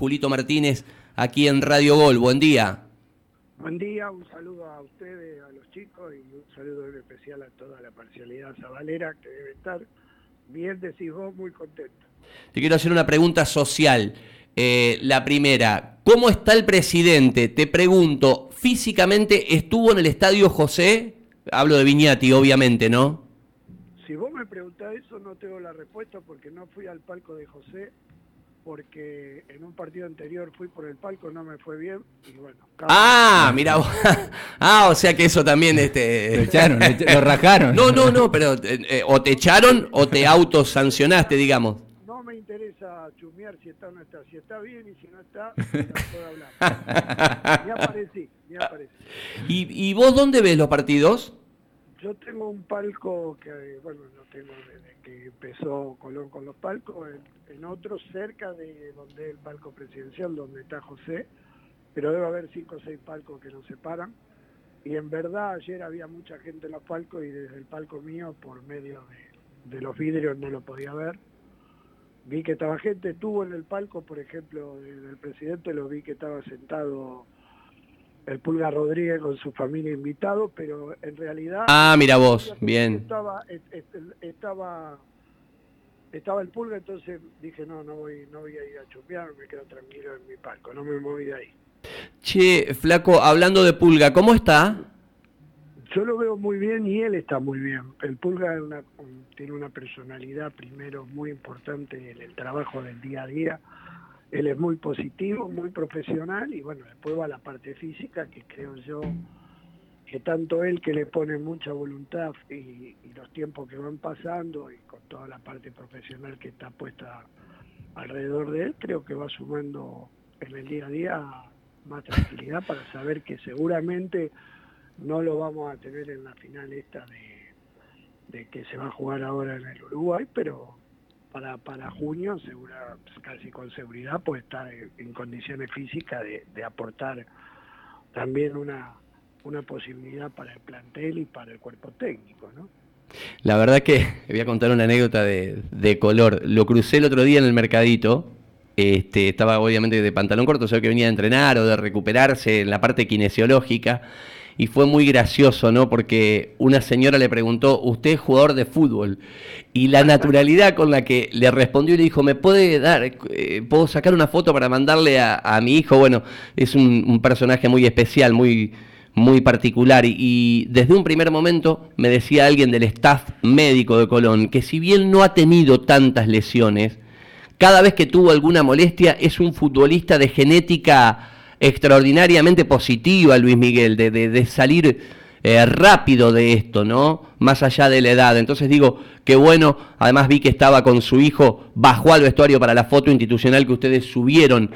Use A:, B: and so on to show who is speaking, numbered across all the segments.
A: Julito Martínez, aquí en Radio Gol. Buen día.
B: Buen día, un saludo a ustedes, a los chicos y un saludo en especial a toda la parcialidad sabalera que debe estar bien, decís vos, muy contento.
A: Te quiero hacer una pregunta social. Eh, la primera, ¿cómo está el presidente? Te pregunto, ¿físicamente estuvo en el estadio José? Hablo de Viñati, obviamente, ¿no?
B: Si vos me preguntás eso, no tengo la respuesta porque no fui al palco de José, porque en un partido anterior fui por el palco, no me fue bien y bueno.
A: Ah, mira, ah, o sea que eso también este
C: lo echaron, lo rajaron.
A: No, no, no, pero eh, eh, o te echaron o te autosancionaste, digamos.
B: No me interesa chumear si está o no está, si está bien y si no está, no puedo hablar. ni aparecí, ni aparecí.
A: ¿Y, ¿Y vos dónde ves los partidos?
B: Yo tengo un palco que, bueno, no tengo desde empezó Colón con los palcos, en, otro cerca de donde el palco presidencial, donde está José, pero debe haber cinco o seis palcos que nos separan. Y en verdad ayer había mucha gente en los palcos y desde el palco mío, por medio de, de los vidrios, no lo podía ver. Vi que estaba gente, estuvo en el palco, por ejemplo, del presidente, lo vi que estaba sentado el Pulga Rodríguez con su familia invitado, pero en realidad...
A: Ah, mira vos, bien.
B: Estaba, estaba, estaba el Pulga, entonces dije, no, no voy, no voy a ir a chumbear, me quedo tranquilo en mi palco, no me moví de ahí.
A: Che, Flaco, hablando de Pulga, ¿cómo está?
B: Yo lo veo muy bien y él está muy bien. El Pulga tiene una personalidad primero muy importante en el trabajo del día a día él es muy positivo, muy profesional y bueno, después va la parte física que creo yo que tanto él que le pone mucha voluntad y, los tiempos que van pasando y con toda la parte profesional que está puesta alrededor de él, creo que va sumando en el día a día más tranquilidad para saber que seguramente no lo vamos a tener en la final esta de, que se va a jugar ahora en el Uruguay, pero para, para junio, segura, casi con seguridad, puede estar en, condiciones físicas de, aportar también una, una posibilidad para el plantel y para el cuerpo técnico, ¿no?
A: La verdad que voy a contar una anécdota de, de color. Lo crucé el otro día en el mercadito. Este, estaba obviamente de pantalón corto, o que venía de entrenar o de recuperarse en la parte kinesiológica y fue muy gracioso, ¿no? Porque una señora le preguntó, ¿usted es jugador de fútbol? Y la naturalidad con la que le respondió y le dijo, ¿me puede dar, eh, puedo sacar una foto para mandarle a, mi hijo? Bueno, es un, personaje muy especial, muy, muy particular. Y, desde un primer momento me decía alguien del staff médico de Colón que si bien no ha tenido tantas lesiones, cada vez que tuvo alguna molestia es un futbolista de genética extraordinariamente positiva, Luis Miguel, de, de, salir eh, rápido de esto, ¿no? Más allá de la edad. Entonces digo, qué bueno, además vi que estaba con su hijo, bajó al vestuario para la foto institucional que ustedes subieron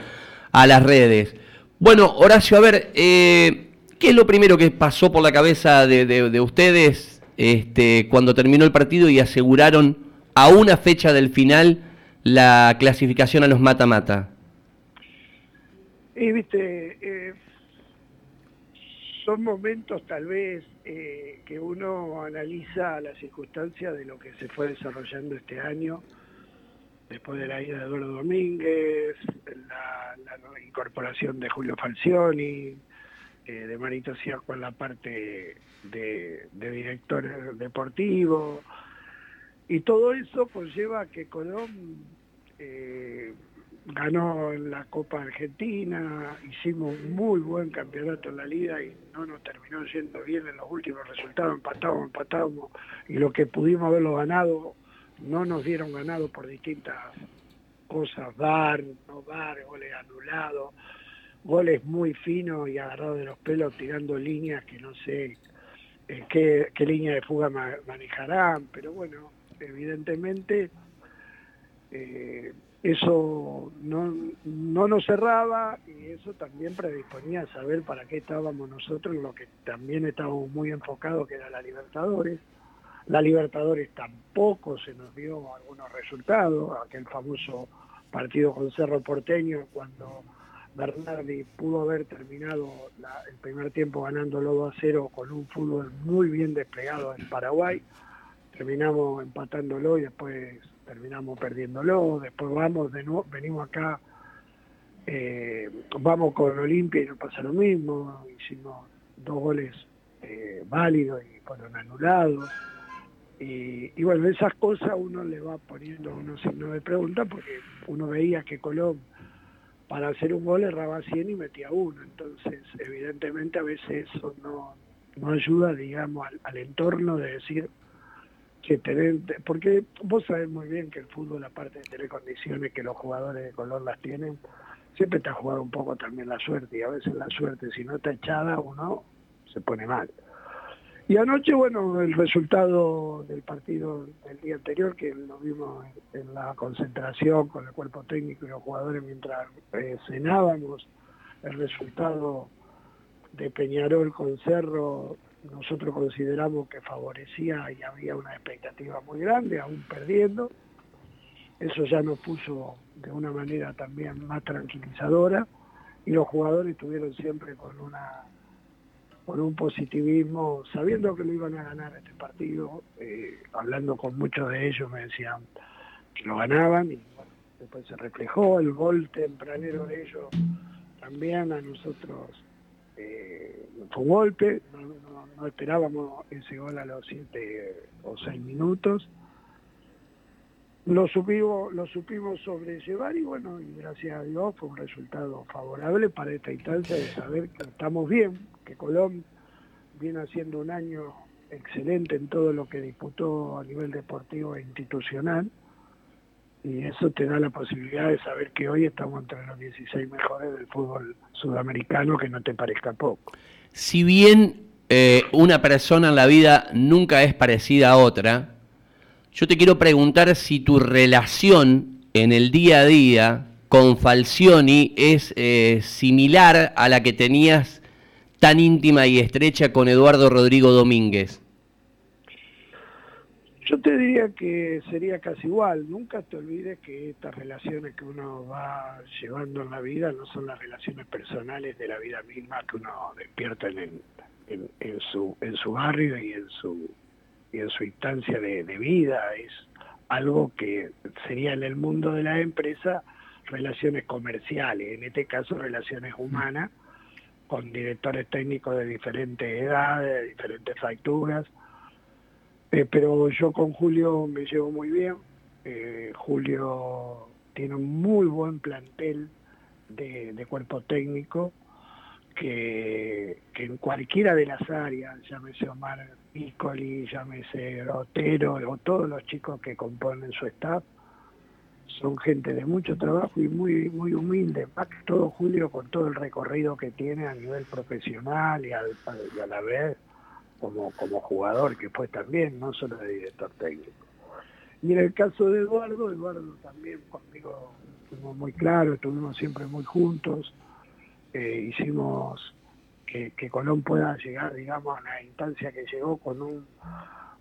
A: a las redes. Bueno, Horacio, a ver, eh, ¿qué es lo primero que pasó por la cabeza de, de ustedes este, cuando terminó el partido y aseguraron a una fecha del final la clasificación a los mata-mata?
B: Y viste, eh, son momentos tal vez eh, que uno analiza las circunstancias de lo que se fue desarrollando este año, después de la ida de Eduardo Domínguez, la, incorporación de Julio Falcioni, eh, de Marito Ciaco en la parte de, de director deportivo, y todo eso conlleva que Colón ganó la Copa Argentina, hicimos muy buen campeonato en la liga y no nos terminó yendo bien en los últimos resultados, empatamos, empatamos y lo que pudimos haberlo ganado no nos dieron ganado por distintas cosas, dar, no dar, goles anulados, goles muy finos y agarrados de los pelos tirando líneas que no sé qué, qué línea de fuga manejarán, pero bueno, evidentemente eh, eso no, no nos cerraba y eso también predisponía a saber para qué estábamos nosotros, lo que también estábamos muy enfocados, que era la Libertadores. La Libertadores tampoco se nos dio algunos resultados, aquel famoso partido con Cerro Porteño, cuando Bernardi pudo haber terminado el primer tiempo ganándolo 2 a 0 con un fútbol muy bien desplegado en Paraguay. Terminamos empatándolo y después terminamos perdiéndolo, después vamos de nuevo, venimos acá Eh, vamos con Olimpia y no pasa lo mismo, hicimos dos goles eh, válidos y fueron anulados. Y, bueno, esas cosas uno le va poniendo unos signos de pregunta porque uno veía que Colón para hacer un gol erraba 100 y metía uno. Entonces, evidentemente a veces eso no ayuda, digamos, al, entorno de decir que tener, porque vos sabés muy bien que el fútbol, aparte de tener condiciones que los jugadores de Colón las tienen, siempre está jugado un poco también la suerte y a veces la suerte si no está echada uno se pone mal. Y anoche, bueno, el resultado del partido del día anterior, que lo vimos en, la concentración con el cuerpo técnico y los jugadores mientras eh, cenábamos, el resultado de Peñarol con Cerro, nosotros consideramos que favorecía y había una expectativa muy grande, aún perdiendo. Eso ya nos puso de una manera también más tranquilizadora y los jugadores estuvieron siempre con una con un positivismo, sabiendo que lo iban a ganar este partido, eh, hablando con muchos de ellos me decían que lo ganaban y bueno, después se reflejó el gol tempranero de ellos también a nosotros eh, fue un golpe, no, esperábamos ese gol a los siete o seis minutos. Lo supimos, lo supimos sobrellevar y bueno, y gracias a Dios fue un resultado favorable para esta instancia de saber que estamos bien, que Colón viene haciendo un año excelente en todo lo que disputó a nivel deportivo e institucional y eso te da la posibilidad de saber que hoy estamos entre los 16 mejores del fútbol sudamericano, que no te parezca poco.
A: Si bien eh, una persona en la vida nunca es parecida a otra, yo te quiero preguntar si tu relación en el día a día con Falcioni es eh, similar a la que tenías tan íntima y estrecha con Eduardo Rodrigo Domínguez?
B: Yo te diría que sería casi igual. Nunca te olvides que estas relaciones que uno va llevando en la vida no son las relaciones personales de la vida misma que uno despierta en, su, en su barrio y en su, y en su instancia de, de vida. Es algo que sería en el mundo de la empresa relaciones comerciales, en este caso relaciones humanas con directores técnicos de diferentes edades, de diferentes facturas. Eh, pero yo con Julio me llevo muy bien. Eh, Julio tiene un muy buen plantel de, cuerpo técnico que, en cualquiera de las áreas, llámese Omar Piccoli, llámese Otero o todos los chicos que componen su staff, son gente de mucho trabajo y muy muy humilde, más que todo Julio con todo el recorrido que tiene a nivel profesional y, a la vez como, como jugador que fue también, no solo de director técnico. Y en el caso de Eduardo, Eduardo también conmigo estuvimos muy claro, estuvimos siempre muy juntos, eh, hicimos que, que Colón pueda llegar, digamos, a la instancia que llegó con un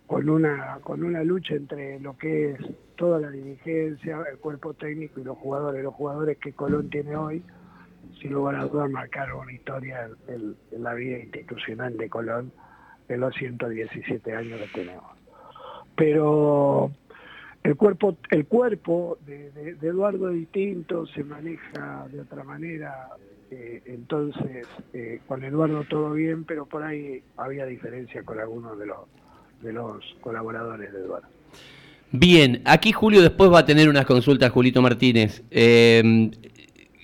B: con una con una lucha entre lo que es toda la dirigencia, el cuerpo técnico y los jugadores. Los jugadores que Colón tiene hoy, sin lugar a dudas, marcaron una historia en, la vida institucional de Colón en los 117 años que tenemos. Pero el cuerpo, el cuerpo de, Eduardo distinto, se maneja de otra manera, eh, entonces eh, con Eduardo todo bien, pero por ahí había diferencia con algunos de los de los colaboradores de Eduardo.
A: Bien, aquí Julio después va a tener unas consultas, Julito Martínez. Eh,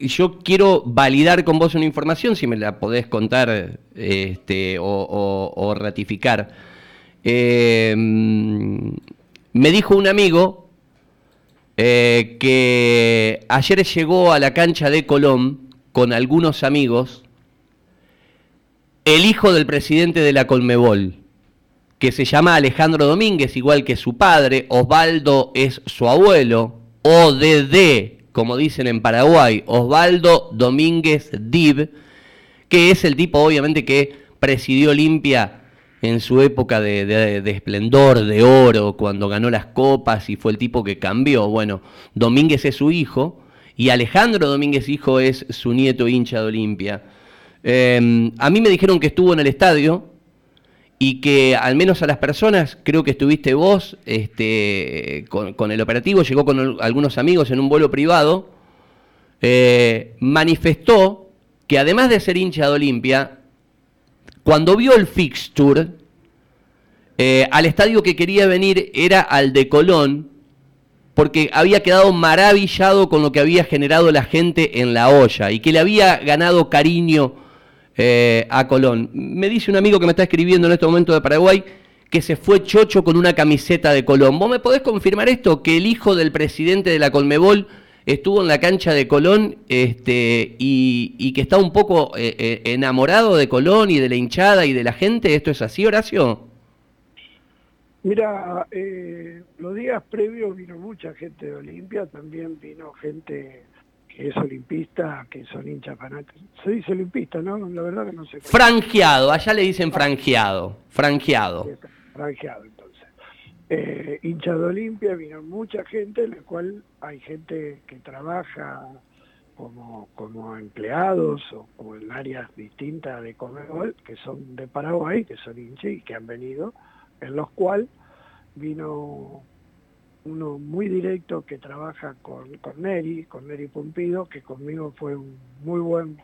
A: yo quiero validar con vos una información, si me la podés contar este, o, ratificar. Eh, me dijo un amigo eh, que ayer llegó a la cancha de Colón con algunos amigos el hijo del presidente de la Colmebol que se llama Alejandro Domínguez, igual que su padre, Osvaldo es su abuelo, ODD, como dicen en Paraguay, Osvaldo Domínguez Dib, que es el tipo obviamente que presidió Olimpia en su época de, esplendor, de oro, cuando ganó las copas y fue el tipo que cambió. Bueno, Domínguez es su hijo y Alejandro Domínguez hijo es su nieto hincha de Olimpia. Em, a mí me dijeron que estuvo en el estadio, y que al menos a las personas, creo que estuviste vos este, con, el operativo, llegó con algunos amigos en un vuelo privado, eh, manifestó que además de ser hincha de Olimpia, cuando vio el fixture, eh, al estadio que quería venir era al de Colón, porque había quedado maravillado con lo que había generado la gente en la olla y que le había ganado cariño eh, a Colón. Me dice un amigo que me está escribiendo en este momento de Paraguay que se fue chocho con una camiseta de Colón. ¿Vos me podés confirmar esto? Que el hijo del presidente de la Colmebol estuvo en la cancha de Colón este, y, que está un poco eh, eh, enamorado de Colón y de la hinchada y de la gente. ¿Esto es así, Horacio?
B: Mira, eh, los días previos vino mucha gente de Olimpia, también vino gente que es olimpista, que son hinchas fanáticos. Se dice olimpista, ¿no? La verdad que no sé.
A: Franjeado, allá le dicen franjeado, franjeado.
B: Franjeado, entonces. Eh, hinchas de Olimpia, vino mucha gente, en la cual hay gente que trabaja como, como empleados o, o en áreas distintas de Comebol, que son de Paraguay, que son hinchas y que han venido en los cuales vino uno muy directo que trabaja con, con Neri, con Neri Pumpido, que conmigo fue un muy buen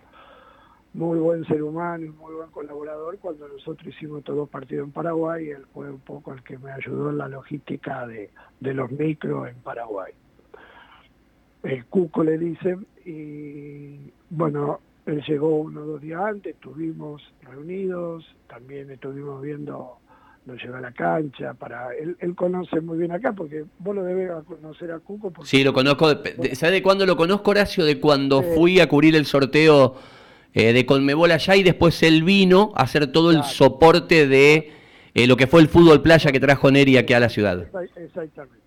B: muy buen ser humano y muy buen colaborador cuando nosotros hicimos todos los partidos en Paraguay, él fue un poco el que me ayudó en la logística de, de los micros en Paraguay. El Cuco le dicen, y bueno, él llegó uno o dos días antes, estuvimos reunidos, también estuvimos viendo lo lleva a la cancha, para él, él conoce muy bien acá, porque vos lo debes conocer a Cuco.
A: sí, lo conozco, ¿sabes de cuándo lo conozco, Horacio? De cuando fui a cubrir el sorteo eh, de Conmebol allá y después él vino a hacer todo el soporte de eh, lo que fue el fútbol playa que trajo Neri aquí a la ciudad.
B: Exactamente.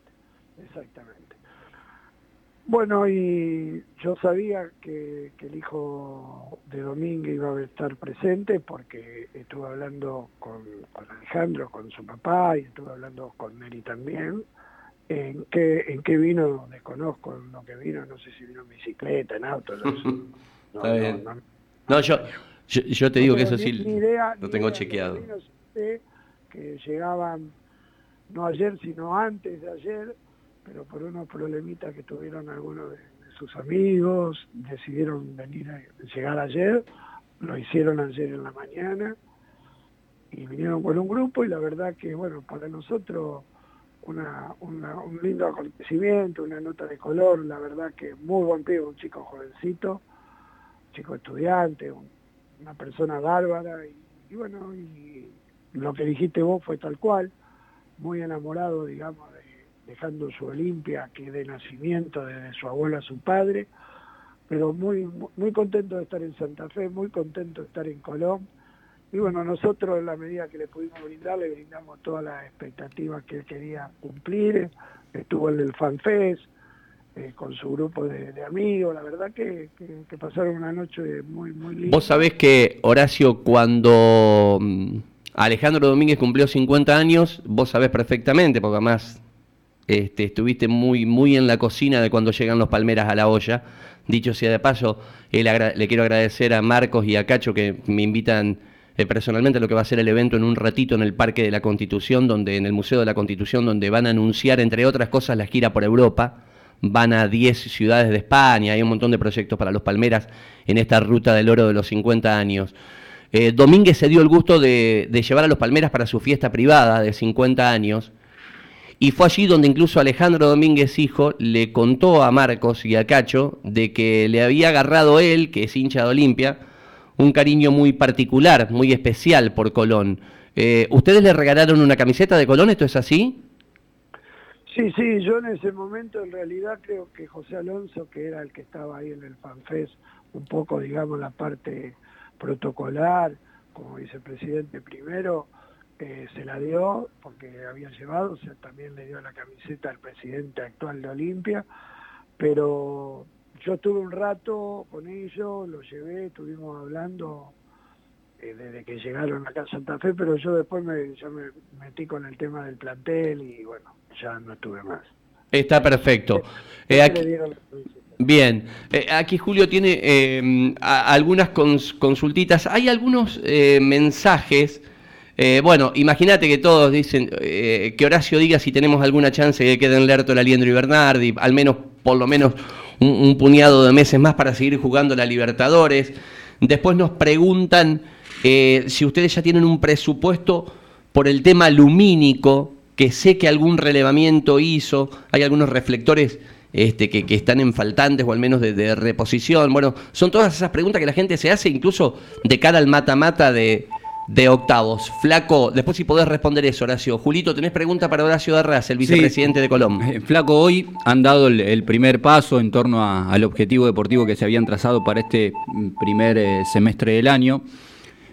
B: Bueno, y yo sabía que, el hijo de Domínguez iba a estar presente porque estuve hablando con, Alejandro, con su papá, y estuve hablando con Mary también. En qué, en qué vino, desconozco en lo que vino, no sé si vino en bicicleta, en auto.
A: No, Está bien. no, yo, yo, te digo que eso sí lo tengo chequeado.
B: que llegaban no ayer, sino antes de ayer, pero por unos problemitas que tuvieron algunos de, sus amigos, decidieron venir a llegar ayer, lo hicieron ayer en la mañana y vinieron con un grupo y la verdad que, bueno, para nosotros una, un lindo acontecimiento, una nota de color, la verdad que muy buen pibe, un chico jovencito, chico estudiante, una persona bárbara y, y, bueno, y lo que dijiste vos fue tal cual, muy enamorado, digamos, de dejando su Olimpia, que de nacimiento desde su abuelo a su padre, pero muy, muy contento de estar en Santa Fe, muy contento de estar en Colón. Y bueno, nosotros en la medida que le pudimos brindar, le brindamos todas las expectativas que él quería cumplir. Estuvo el FanFest, eh, con su grupo de, amigos, la verdad que, que, pasaron una noche muy, muy linda.
A: Vos sabés que, Horacio, cuando mm, Alejandro Domínguez cumplió 50 años, vos sabés perfectamente, porque además este, estuviste muy, muy en la cocina de cuando llegan los palmeras a la olla. Dicho sea de paso, le quiero agradecer a Marcos y a Cacho que me invitan eh, personalmente a lo que va a ser el evento en un ratito en el Parque de la Constitución, donde en el Museo de la Constitución, donde van a anunciar, entre otras cosas, la gira por Europa. Van a 10 ciudades de España, hay un montón de proyectos para los Palmeras en esta ruta del oro de los 50 años. Eh, Domínguez se dio el gusto de, de llevar a los Palmeras para su fiesta privada de 50 años y fue allí donde incluso Alejandro Domínguez, hijo, le contó a Marcos y a Cacho de que le había agarrado él, que es hincha de Olimpia, un cariño muy particular, muy especial por Colón. Eh, ¿Ustedes le regalaron una camiseta de Colón? ¿Esto es así?
B: Sí, sí, yo en ese momento en realidad creo que José Alonso, que era el que estaba ahí en el FanFest, un poco, digamos, la parte protocolar, como vicepresidente primero, se la dio porque había llevado, o sea, también le dio la camiseta al presidente actual de Olimpia, pero yo estuve un rato con ellos, lo llevé, estuvimos hablando eh, desde que llegaron acá a Santa Fe, pero yo después me, ya me metí con el tema del plantel y bueno, ya no estuve más.
A: Está perfecto. Eh, bien, eh, aquí Julio tiene algunas consultitas. Hay algunos mensajes eh, bueno, imagínate que todos dicen eh, que Horacio diga si tenemos alguna chance de que queden Lerto, Aliendro y Bernardi, al menos, por lo menos, un, puñado de meses más para seguir jugando la Libertadores. Después nos preguntan eh, si ustedes ya tienen un presupuesto por el tema lumínico, que sé que algún relevamiento hizo, hay algunos reflectores este, que, están en faltantes o al menos de, reposición. Bueno, son todas esas preguntas que la gente se hace incluso de cara al mata-mata de, octavos. Flaco, después si podés responder eso, Horacio. Julito, ¿tenés pregunta para Horacio Darras, el vicepresidente de Colombia?
C: Eh, Flaco, hoy han dado el, primer paso en torno al objetivo deportivo que se habían trazado para este primer eh, semestre del año.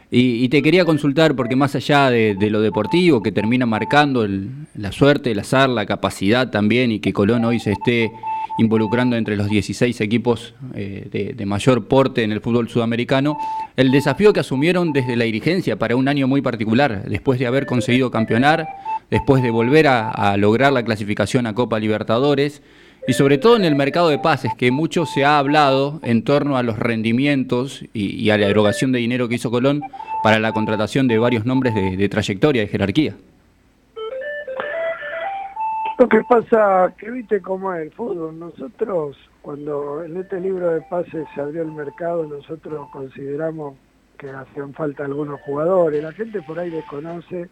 C: Y, te quería consultar, porque más allá de, lo deportivo, que termina marcando la suerte, el azar, la capacidad también, y que Colón hoy se esté involucrando entre los 16 equipos eh, de, mayor porte en el fútbol sudamericano, el desafío que asumieron desde la dirigencia para un año muy particular, después de haber conseguido campeonar, después de volver a lograr la clasificación a Copa Libertadores, y sobre todo en el mercado de pases, que mucho se ha hablado en torno a los rendimientos y, a la erogación de dinero que hizo Colón para la contratación de varios nombres de, trayectoria, de jerarquía.
B: Lo que pasa, que viste cómo es el fútbol. Nosotros, cuando en este libro de pases se abrió el mercado, nosotros consideramos que hacían falta algunos jugadores. La gente por ahí desconoce,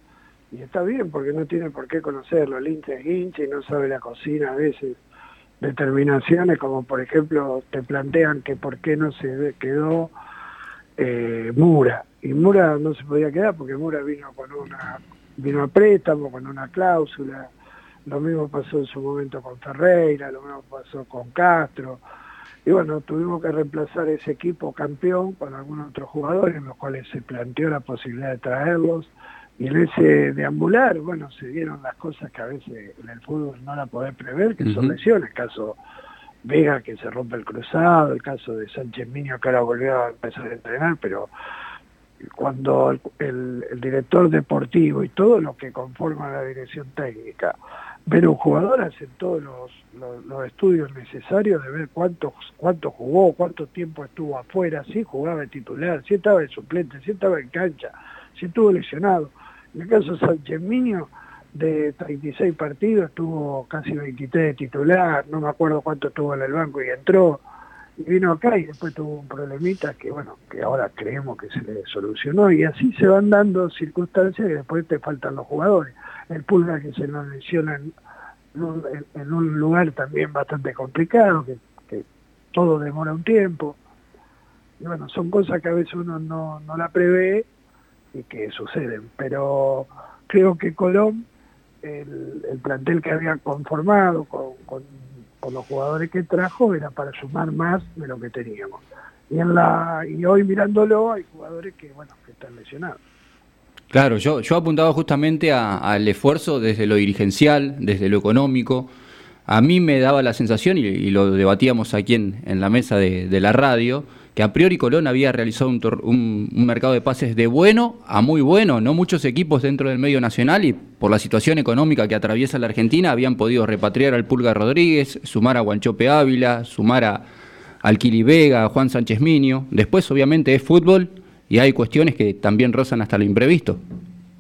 B: y está bien porque no tiene por qué conocerlo. El hincha es hincha y no sabe la cocina a veces determinaciones, como por ejemplo te plantean que por qué no se quedó eh, Mura. Y Mura no se podía quedar porque Mura vino con una vino a préstamo, con una cláusula. Lo mismo pasó en su momento con Ferreira, lo mismo pasó con Castro. Y bueno, tuvimos que reemplazar ese equipo campeón con algunos otros jugadores, en los cuales se planteó la posibilidad de traerlos. Y en ese deambular, bueno, se dieron las cosas que a veces en el fútbol no la podés prever, que son lesiones. El caso Vega que se rompe el cruzado, el caso de Sánchez Miño que ahora volvió a empezar a entrenar, pero cuando el, director deportivo y todo lo que conforma la dirección técnica ver un jugador hacen todos los, los, estudios necesarios de ver cuánto, cuánto jugó, cuánto tiempo estuvo afuera, si jugaba de titular, si estaba en suplente, si estaba en cancha, si estuvo lesionado. En el caso de Sánchez Miño, de 36 partidos, estuvo casi 23 de titular, no me acuerdo cuánto estuvo en el banco y entró, y vino acá y después tuvo un problemita que bueno, que ahora creemos que se le solucionó, y así se van dando circunstancias que después te faltan los jugadores. El Pulga que se nos menciona en, un, lugar también bastante complicado, que, todo demora un tiempo. Y bueno, son cosas que a veces uno no, no la prevé y que suceden. Pero creo que Colón, el, plantel que había conformado con, los jugadores que trajo, era para sumar más de lo que teníamos. Y, en la, y hoy mirándolo hay jugadores que, bueno, que están lesionados.
C: Claro, yo, yo apuntaba justamente al esfuerzo desde lo dirigencial, desde lo económico. A mí me daba la sensación, y, lo debatíamos aquí en, en la mesa de, la radio, que a priori Colón había realizado un, mercado de pases de bueno a muy bueno. No muchos equipos dentro del medio nacional y por la situación económica que atraviesa la Argentina habían podido repatriar al Pulga Rodríguez, sumar a Guanchope Ávila, sumar a Alquili Vega, a Juan Sánchez Minio. Después obviamente es fútbol y hay cuestiones que también rozan hasta lo imprevisto.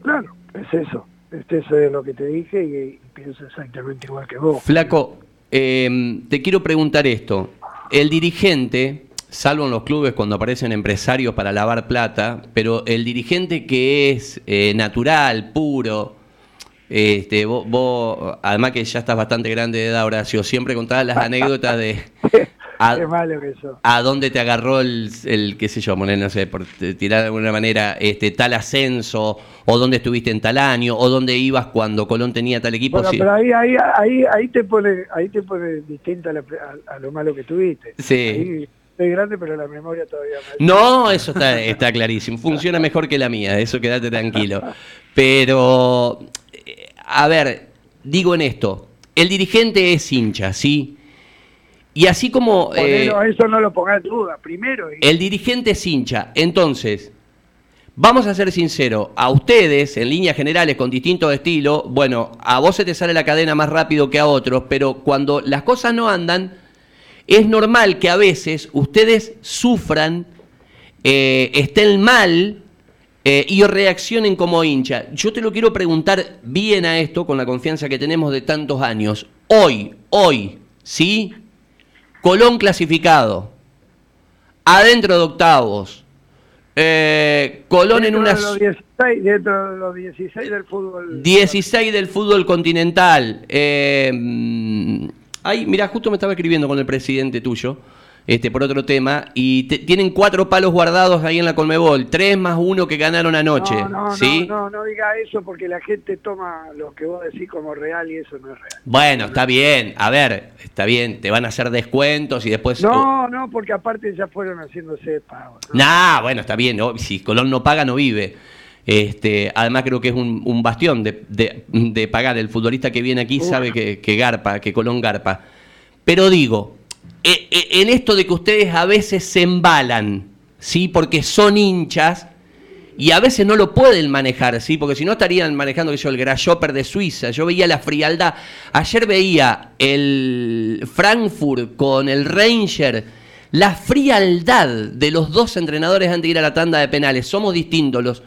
B: Claro, es eso. Eso es lo que te dije y, pienso exactamente igual que vos.
A: Flaco, eh, te quiero preguntar esto. El dirigente salvo en los clubes cuando aparecen empresarios para lavar plata, pero el dirigente que es eh, natural, puro, este, vos, además que ya estás bastante grande de edad, Horacio, siempre contabas las anécdotas de
B: a, malo que eso.
A: a dónde te agarró el, el, qué sé yo, no sé, por tirar de alguna manera, este, tal ascenso, o dónde estuviste en tal año, o dónde ibas cuando Colón tenía tal equipo.
B: Bueno, pero ahí, ahí, ahí, ahí te pone, ahí te pone distinta a, lo malo que tuviste.
A: Sí.
B: Estoy grande, pero la memoria todavía
A: No, eso está, está clarísimo. Funciona mejor que la mía, eso quédate tranquilo. Pero, eh, a ver, digo en esto, el dirigente es hincha, ¿sí? Y así como...
B: Eh, eso no lo pongas duda, primero.
A: El dirigente es hincha, entonces... Vamos a ser sinceros, a ustedes, en líneas generales, con distintos estilos, bueno, a vos se te sale la cadena más rápido que a otros, pero cuando las cosas no andan, es normal que a veces ustedes sufran, eh, estén mal eh, y reaccionen como hincha. Yo te lo quiero preguntar bien a esto, con la confianza que tenemos de tantos años. Hoy, hoy, ¿sí? Colón clasificado, adentro de octavos, eh, Colón en una...
B: De los 16, dentro de los 16 del fútbol.
A: 16 del fútbol continental. Eh, mm, ay, mira, justo me estaba escribiendo con el presidente tuyo este, por otro tema, y tienen cuatro palos guardados ahí en la Colmebol, tres más uno que ganaron anoche. No,
B: no,
A: ¿sí?
B: no, no, diga eso porque la gente toma lo que vos decís como real y eso no es real.
A: Bueno, está bien, a ver, está bien, te van a hacer descuentos y después...
B: No, no, porque aparte ya fueron haciéndose pagos.
A: ¿no? Nah, bueno, está bien, si Colón no paga, no vive. Este, además creo que es un, bastión de, de, pagar. El futbolista que viene aquí sabe que, que garpa, que Colón garpa. Pero digo, en esto de que ustedes a veces se embalan, ¿sí? Porque son hinchas y a veces no lo pueden manejar, ¿sí? Porque si no estarían manejando que yo, el Grasshopper de Suiza. Yo veía la frialdad. Ayer veía el Frankfurt con el Ranger. La frialdad de los dos entrenadores antes de ir a la tanda de penales. Somos distintos los,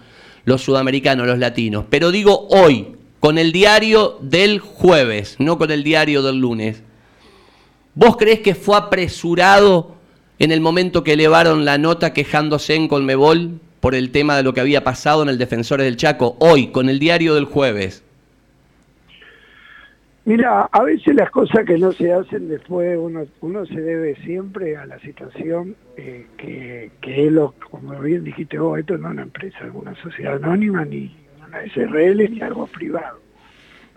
A: los sudamericanos, los latinos. Pero digo hoy, con el diario del jueves, no con el diario del lunes. ¿Vos crees que fue apresurado en el momento que elevaron la nota quejándose en Colmebol por el tema de lo que había pasado en el Defensores del Chaco, hoy, con el diario del jueves?
B: Mira, a veces las cosas que no se hacen después uno, uno se debe siempre a la situación eh, que, que es lo, como bien dijiste vos, esto no es una empresa, una sociedad anónima, ni una SRL, ni algo privado.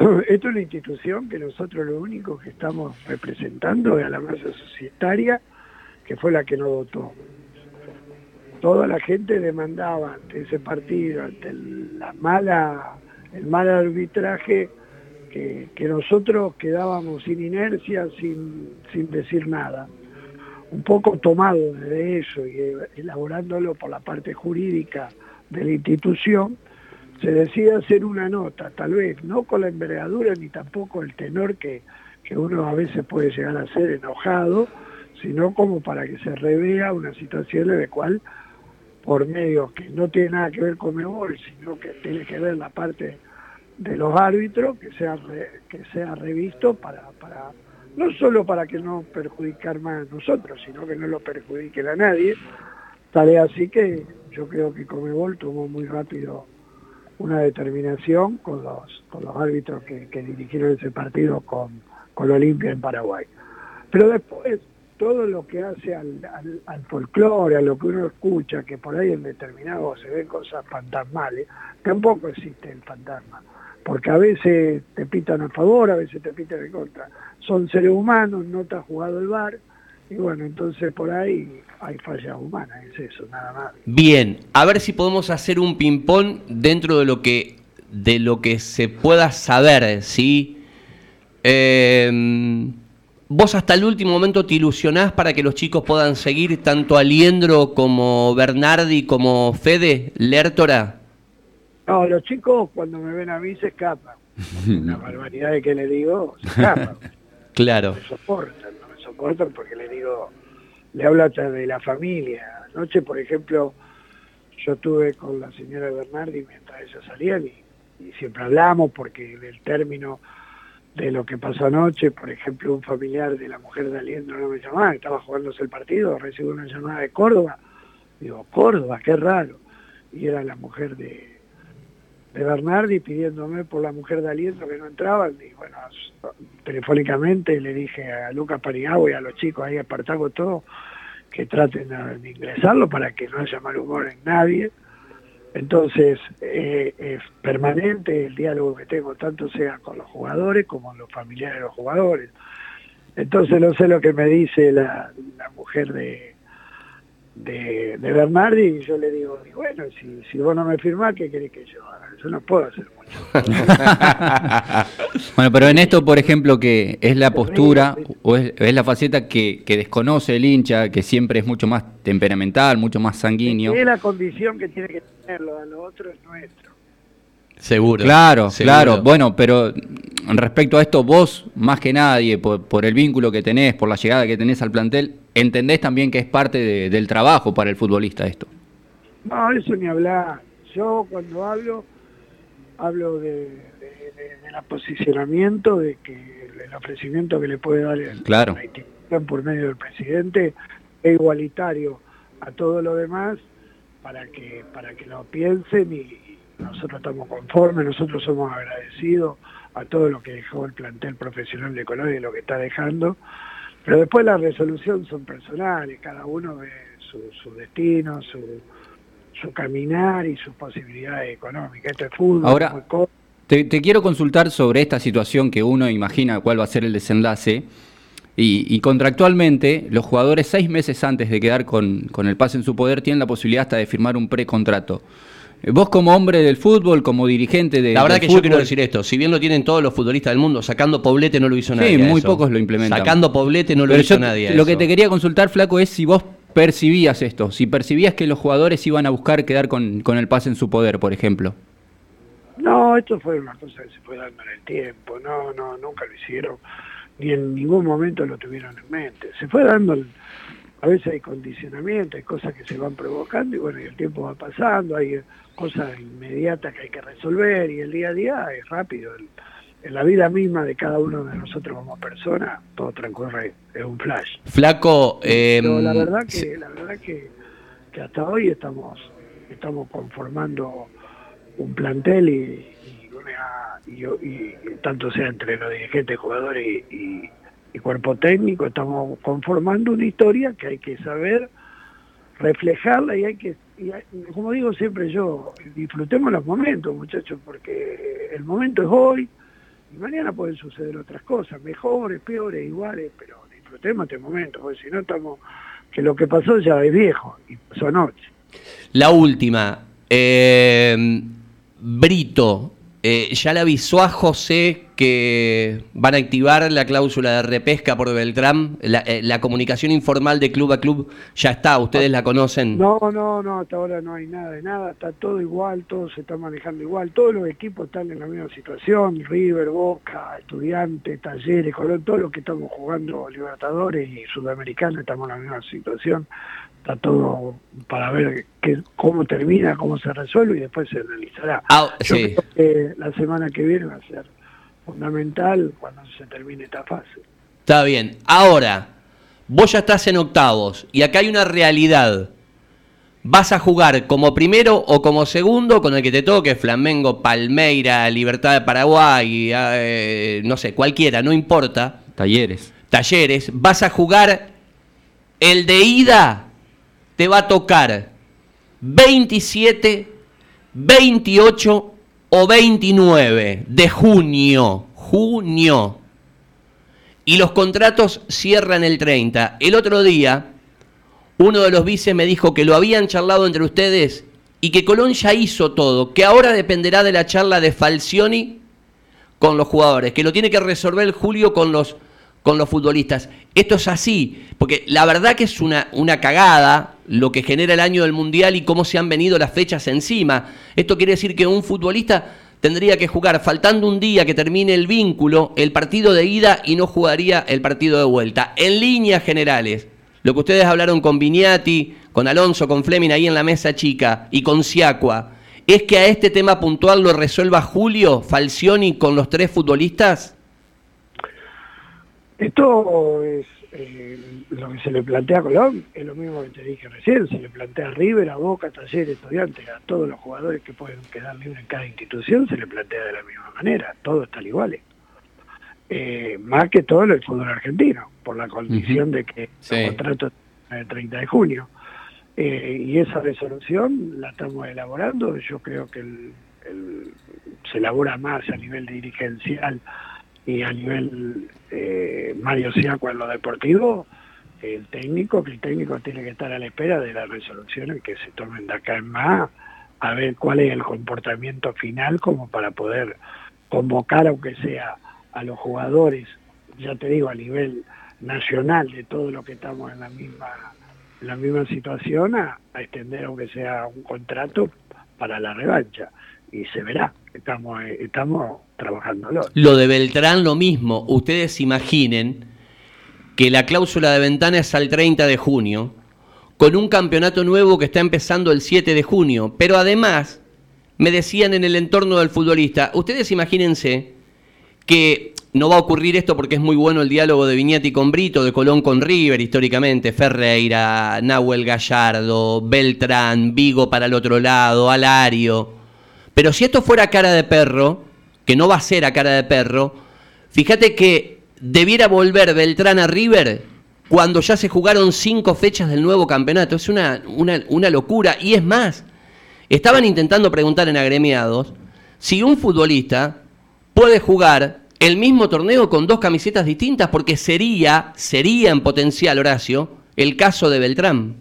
B: Esto es una institución que nosotros lo único que estamos representando es a la masa societaria, que fue la que nos votó. Toda la gente demandaba ante ese partido, ante la mala, el mal arbitraje, que, nosotros quedábamos sin inercia, sin, sin decir nada. Un poco tomado de eso y elaborándolo por la parte jurídica de la institución, se decide hacer una nota, tal vez no con la envergadura ni tampoco el tenor que, que uno a veces puede llegar a ser enojado, sino como para que se revea una situación de la cual, por medio que no tiene nada que ver con Mebol, sino que tiene que ver la parte de los árbitros, que sea, que sea revisto para, para, no solo para que no perjudicar más a nosotros, sino que no lo perjudiquen a nadie. Tal es así que yo creo que Comebol tomó muy rápido una determinación con los, con los árbitros que, dirigieron ese partido con, con Olimpia en Paraguay. Pero después, todo lo que hace al, al, folclore, a lo que uno escucha, que por ahí en determinado se ven cosas fantasmales, tampoco existe el fantasma. Porque a veces te pitan a favor, a veces te pitan en contra. Son seres humanos, no te ha jugado el bar, y bueno, entonces por ahí hay fallas humanas, es eso, nada más.
A: Bien, a ver si podemos hacer un ping-pong dentro de lo que de lo que se pueda saber, ¿sí? Em, ¿Vos hasta el último momento te ilusionás para que los chicos puedan seguir tanto Aliendro como Bernardi como Fede, Lertora?
B: No, los chicos cuando me ven a mí se escapan. Una barbaridad de que le digo, se escapan.
A: claro.
B: Me soportan porque le digo, le hablo hasta de la familia. Anoche, por ejemplo, yo estuve con la señora Bernardi mientras ella salían y, siempre hablamos porque del término de lo que pasó anoche, por ejemplo, un familiar de la mujer de Aliendro no me llamaba, estaba jugándose el partido, recibo una llamada de Córdoba, digo, Córdoba, qué raro, y era la mujer de, de Bernardi pidiéndome por la mujer de aliento que no entraban y bueno, telefónicamente le dije a Lucas Paniagua y a los chicos ahí apartamos todo que traten de ingresarlo para que no haya mal humor en nadie. Entonces eh, es permanente el diálogo que tengo, tanto sea con los jugadores como los familiares de los jugadores. Entonces no sé lo que me dice la mujer de, de, de, Bernardi y yo le digo, bueno, si, si vos no me firmás, ¿qué querés que yo haga? Yo no puedo hacer mucho.
C: bueno, pero en esto, por ejemplo, que es la postura o es, la faceta que, que, desconoce el hincha, que siempre es mucho más temperamental, mucho más sanguíneo.
B: Es la condición que tiene que tenerlo, a lo otro es nuestro.
A: Seguro.
C: Claro, claro. Bueno, pero respecto a esto, vos, más que nadie, por, por, el vínculo que tenés, por la llegada que tenés al plantel, entendés también que es parte del trabajo para el futbolista esto.
B: No, eso ni hablar. Yo cuando hablo, hablo de, de, posicionamiento, de que el ofrecimiento que le puede dar el,
C: claro.
B: por medio del presidente es igualitario a todo lo demás para que para que lo piensen y, nosotros estamos conformes, nosotros somos agradecidos a todo lo que dejó el plantel profesional de Colonia y lo que está dejando, pero después la resolución son personales, cada uno ve su, destino, su, su caminar y sus posibilidades económicas. Esto es fútbol.
C: Ahora, te, quiero consultar sobre esta situación que uno imagina cuál va a ser el desenlace. Y, contractualmente, los jugadores seis meses antes de quedar con, con el pase en su poder tienen la posibilidad hasta de firmar un precontrato. Vos como hombre del fútbol, como dirigente de...
A: La verdad que yo quiero decir esto, si bien lo tienen todos los futbolistas del mundo, sacando Poblete no lo hizo nadie.
C: Sí, muy pocos lo implementan.
A: Sacando Poblete no lo hizo nadie.
C: Lo que te quería consultar, Flaco, es si vos percibías esto, si percibías que los jugadores iban a buscar quedar con, con el pase en su poder, por ejemplo.
B: No, esto fue una cosa que se fue dando en el tiempo, no, no, nunca lo hicieron, ni en ningún momento lo tuvieron en mente. Se fue dando a veces hay condicionamiento, hay cosas que se van provocando y bueno, y el tiempo va pasando, hay cosas inmediatas que hay que resolver y el día a día es rápido. En la vida misma de cada uno de nosotros como persona, todo transcurre, es un flash.
A: Flaco,
B: Pero la em, verdad que, la verdad que, hasta hoy estamos, estamos conformando un plantel y, y, tanto sea entre los dirigentes, jugadores y, y cuerpo técnico, estamos conformando una historia que hay que saber reflejarla y hay que, como digo siempre yo, disfrutemos los momentos muchachos, porque el momento es hoy y mañana pueden suceder otras cosas, mejores, peores, iguales, pero disfrutemos este momento, porque si no estamos, que lo que pasó ya es viejo y pasó anoche.
A: La última, eh, Brito, eh, ya le avisó a José que van a activar la cláusula de repesca por Beltrán. Eh, la, comunicación informal de club a club ya está, ustedes la conocen.
B: No, no, no, hasta ahora no hay nada de nada, está todo igual, todo se está manejando igual. Todos los equipos están en la misma situación: River, Boca, Estudiantes, Talleres, Colón, todos los que estamos jugando Libertadores y Sudamericanos estamos en la misma situación está todo para ver cómo termina, cómo se resuelve y después se analizará.
A: Ah, Yo creo
B: que la semana que viene va a ser fundamental cuando se termine esta fase.
A: Está bien. Ahora, vos ya estás en octavos y acá hay una realidad. ¿Vas a jugar como primero o como segundo con el que te toque? Flamengo, Palmeira, Libertad de Paraguay, eh, no sé, cualquiera, no importa.
C: Talleres.
A: Talleres. ¿Vas a jugar el de ida te va a tocar 27, 28 o 29 de junio. Junio. Y los contratos cierran el 30. El otro día, uno de los vices me dijo que lo habían charlado entre ustedes y que Colón ya hizo todo, que ahora dependerá de la charla de Falcioni con los jugadores, que lo tiene que resolver Julio con los con los futbolistas. Esto es así, porque la verdad que es una, una cagada lo que genera el año del Mundial y cómo se han venido las fechas encima. Esto quiere decir que un futbolista tendría que jugar, faltando un día que termine el vínculo, el partido de ida y no jugaría el partido de vuelta. En líneas generales, lo que ustedes hablaron con Vignati, con Alonso, con Fleming ahí en la mesa chica y con Siacua, ¿es que a este tema puntual lo resuelva Julio Falcioni con los tres futbolistas?
B: Esto es eh, lo que se le plantea a Colón, es lo mismo que te dije recién, se le plantea a River, a Boca, Taller, Estudiantes, a todos los jugadores que pueden quedar libres en cada institución, se le plantea de la misma manera, todos están iguales. Eh, más que todo el fútbol argentino, por la condición de que el contrato es el 30 de junio. Eh, y esa resolución la estamos elaborando, yo creo que se elabora más a nivel dirigencial y a nivel eh, Mario Siaco en lo deportivo, el técnico, que el técnico tiene que estar a la espera de las resoluciones que se tomen de acá en más, a ver cuál es el comportamiento final como para poder convocar, aunque sea a los jugadores, ya te digo, a nivel nacional de todo lo que estamos en la misma la misma situación a extender aunque sea un contrato para la revancha y se verá estamos estamos trabajándolo.
A: Lo de Beltrán lo mismo. Ustedes imaginen que la cláusula de ventana es al 30 de junio, con un campeonato nuevo que está empezando el 7 de junio. Pero además, me decían en el entorno del futbolista, ustedes imagínense que no va a ocurrir esto porque es muy bueno el diálogo de Viñati con Brito, de Colón con River históricamente, Ferreira, Nahuel Gallardo, Beltrán, Vigo para el otro lado, Alario. Pero si esto fuera cara de perro, que no va a ser a cara de perro, fíjate que debiera volver Beltrán a River cuando ya se jugaron cinco fechas del nuevo campeonato. Es una, una, una locura. Y es más, estaban intentando preguntar en agremiados si un futbolista puede jugar el mismo torneo con dos camisetas distintas, porque sería, sería en potencial, Horacio, el caso de Beltrán.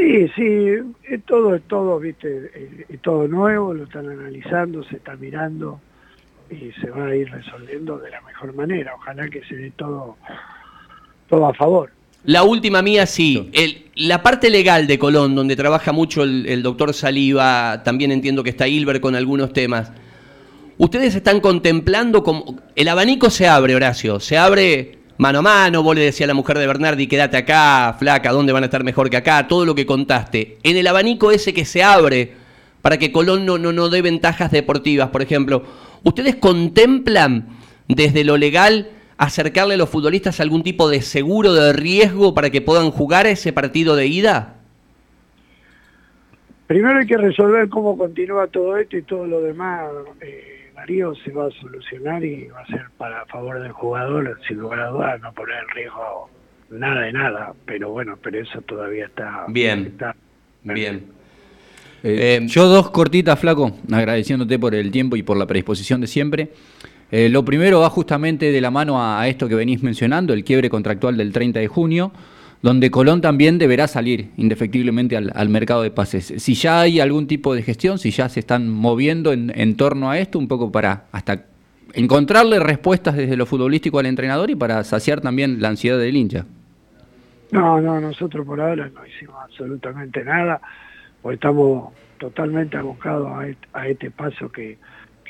B: Sí, sí, es todo, es todo, viste, es todo nuevo, lo están analizando, se está mirando y se va a ir resolviendo de la mejor manera. Ojalá que se dé todo, todo a favor.
A: La última mía, sí. El, la parte legal de Colón, donde trabaja mucho el, el doctor Saliva, también entiendo que está Hilbert con algunos temas. Ustedes están contemplando como... El abanico se abre, Horacio, se abre mano a mano, vos le decías a la mujer de Bernardi, quédate acá, flaca, ¿dónde van a estar mejor que acá? Todo lo que contaste. En el abanico ese que se abre para que Colón no, no, no dé ventajas deportivas, por ejemplo, ¿ustedes contemplan desde lo legal acercarle a los futbolistas algún tipo de seguro de riesgo para que puedan jugar ese partido de ida?
B: Primero hay que resolver cómo continúa todo esto y todo lo demás. Eh Se va a solucionar y va a ser para favor del jugador, sin lugar a dudas, no poner en riesgo nada de nada, pero bueno, pero eso todavía está
A: bien. bien.
C: Eh, eh, yo dos cortitas, Flaco, agradeciéndote por el tiempo y por la predisposición de siempre. Eh, lo primero va justamente de la mano a, a, esto que venís mencionando, el quiebre contractual del 30 de junio donde Colón también deberá salir indefectiblemente al, mercado de pases. Si ya hay algún tipo de gestión, si ya se están moviendo en, torno a esto, un poco para hasta encontrarle respuestas desde lo futbolístico al entrenador y para saciar también la ansiedad del hincha.
B: No, no, nosotros por ahora no hicimos absolutamente nada, estamos totalmente abocados a, este, paso que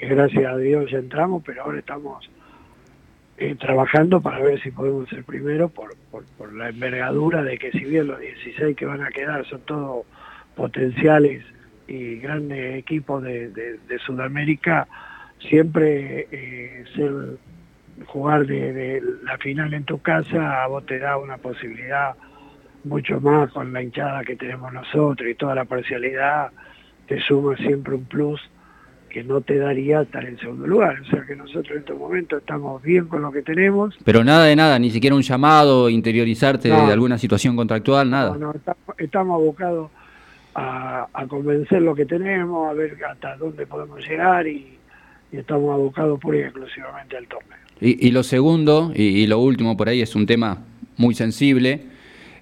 B: gracias a Dios ya entramos, pero ahora estamos eh, trabajando para ver si podemos ser primero por, por, la envergadura de que si bien los 16 que van a quedar son todos potenciales y grandes equipos de, de, Sudamérica, siempre eh, ser jugar de, la final en tu casa a vos te da una posibilidad mucho más con la hinchada que tenemos nosotros y toda la parcialidad te suma siempre un plus que no te daría estar en segundo lugar. O sea que nosotros en estos momentos estamos bien con lo que tenemos.
C: Pero nada de nada, ni siquiera un llamado, interiorizarte de alguna situación contractual, nada.
B: No, estamos, abocados a, convencer lo que tenemos, a ver hasta dónde podemos llegar y, estamos abocados pura y exclusivamente al torneo.
C: Y, lo segundo, y, lo último por ahí, es un tema muy sensible.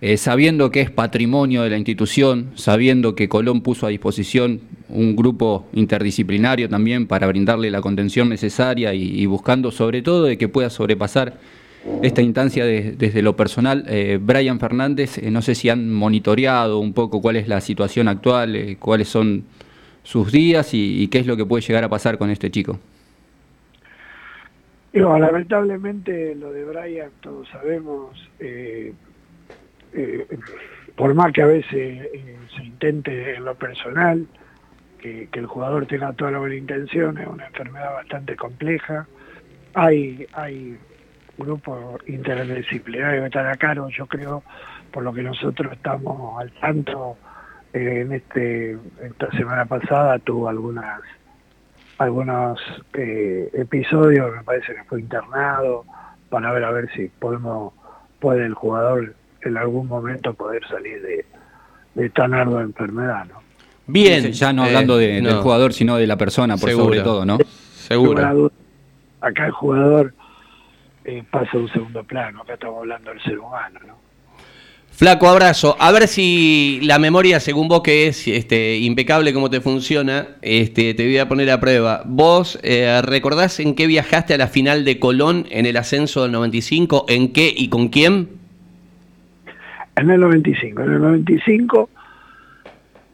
C: Eh, sabiendo que es patrimonio de la institución, sabiendo que Colón puso a disposición un grupo interdisciplinario también para brindarle la contención necesaria y, buscando sobre todo de que pueda sobrepasar esta instancia desde lo personal. Eh, Brian Fernández, eh, no sé si han monitoreado un poco cuál es la situación actual, cuáles son sus días y, qué es lo que puede llegar a pasar con este chico.
B: lamentablemente lo de Brian todos sabemos, por más que a veces se intente en lo personal, que, el jugador tenga toda la buena intención, es una enfermedad bastante compleja. Hay, hay grupos interdisciplinarios que están a cargo, yo creo, por lo que nosotros estamos al tanto, eh, en este esta semana pasada tuvo algunas algunos eh, episodios, me parece que fue internado, para ver a ver si podemos puede el jugador en algún momento poder salir de, de tan ardua enfermedad, ¿no?
C: Bien. Ya no hablando de, del jugador, sino de la persona, por sobre todo, ¿no?
B: Seguro. Acá el jugador eh, pasa a un segundo plano, acá estamos hablando del ser humano, ¿no?
A: Flaco abrazo. A ver si la memoria, según vos que es este, impecable como te funciona, este, te voy a poner a prueba. ¿Vos eh, recordás en qué viajaste a la final de Colón en el ascenso del 95? ¿En qué y con quién?
B: En el 95. En el 95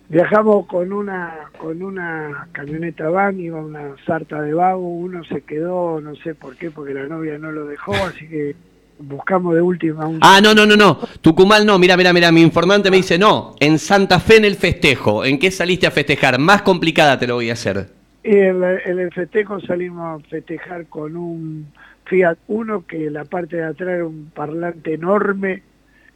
B: Viajamos con una con una camioneta van, iba una sarta de vago, uno se quedó, no sé por qué, porque la novia no lo dejó, así que buscamos de última. Un...
A: Ah, no, no, no, no. Tucumán no, mira, mira, mira, mi informante me dice, no, en Santa Fe en el festejo. ¿En qué saliste a festejar? Más complicada te lo voy a hacer.
B: Y en, la- en el festejo salimos a festejar con un Fiat Uno que la parte de atrás era un parlante enorme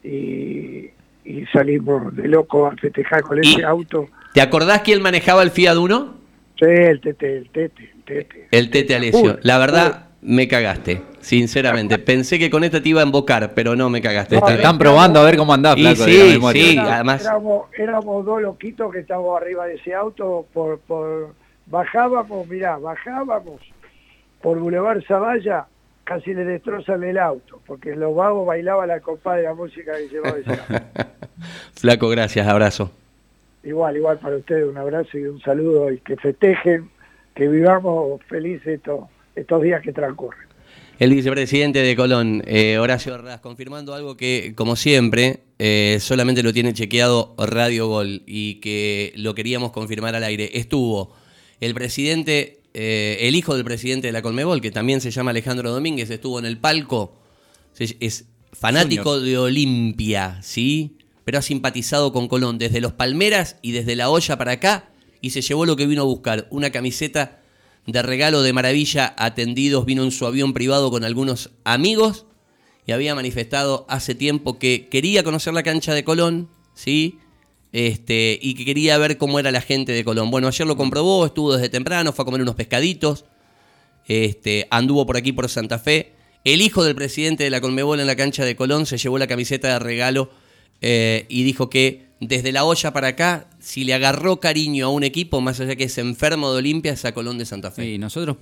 B: y, y salimos de loco a festejar con ese auto.
A: ¿Te acordás quién manejaba el Fiat Uno?
B: Sí, el tete, el tete, el tete.
A: El Tete Alessio. La verdad, me cagaste, sinceramente. Pensé que con esta te iba a embocar, pero no me cagaste.
C: Te están probando a ver cómo andás, flaco, de
A: sí,
C: la memoria.
A: sí.
B: Era-
A: además-
B: éramos, éramos dos loquitos que estábamos arriba de ese auto, por, por bajábamos, mirá, bajábamos por Boulevard Zavalla, casi le destrozan el auto, porque los vagos bailaban la copa de la música que llevaba ese auto.
A: Flaco, gracias, abrazo.
B: Igual, igual para ustedes, un abrazo y un saludo y que festejen, que vivamos felices estos, estos días que transcurren.
A: El vicepresidente de Colón, eh, Horacio Arras, confirmando algo que, como siempre, eh, solamente lo tiene chequeado Radio Gol y que lo queríamos confirmar al aire. Estuvo el presidente, eh, el hijo del presidente de la Colmebol, que también se llama Alejandro Domínguez, estuvo en el palco. Es fanático de Olimpia, ¿sí? Pero ha simpatizado con Colón desde los Palmeras y desde la olla para acá y se llevó lo que vino a buscar, una camiseta de regalo de maravilla atendidos, vino en su avión privado con algunos amigos y había manifestado hace tiempo que quería conocer la cancha de Colón, ¿sí? Este, y que quería ver cómo era la gente de Colón. Bueno, ayer lo comprobó, estuvo desde temprano, fue a comer unos pescaditos, este, anduvo por aquí por Santa Fe. El hijo del presidente de la Conmebol en la cancha de Colón se llevó la camiseta de regalo eh, y dijo que desde la olla para acá, si le agarró cariño a un equipo, más allá que es enfermo de Olimpia, es a Colón de Santa Fe.
C: Sí, nosotros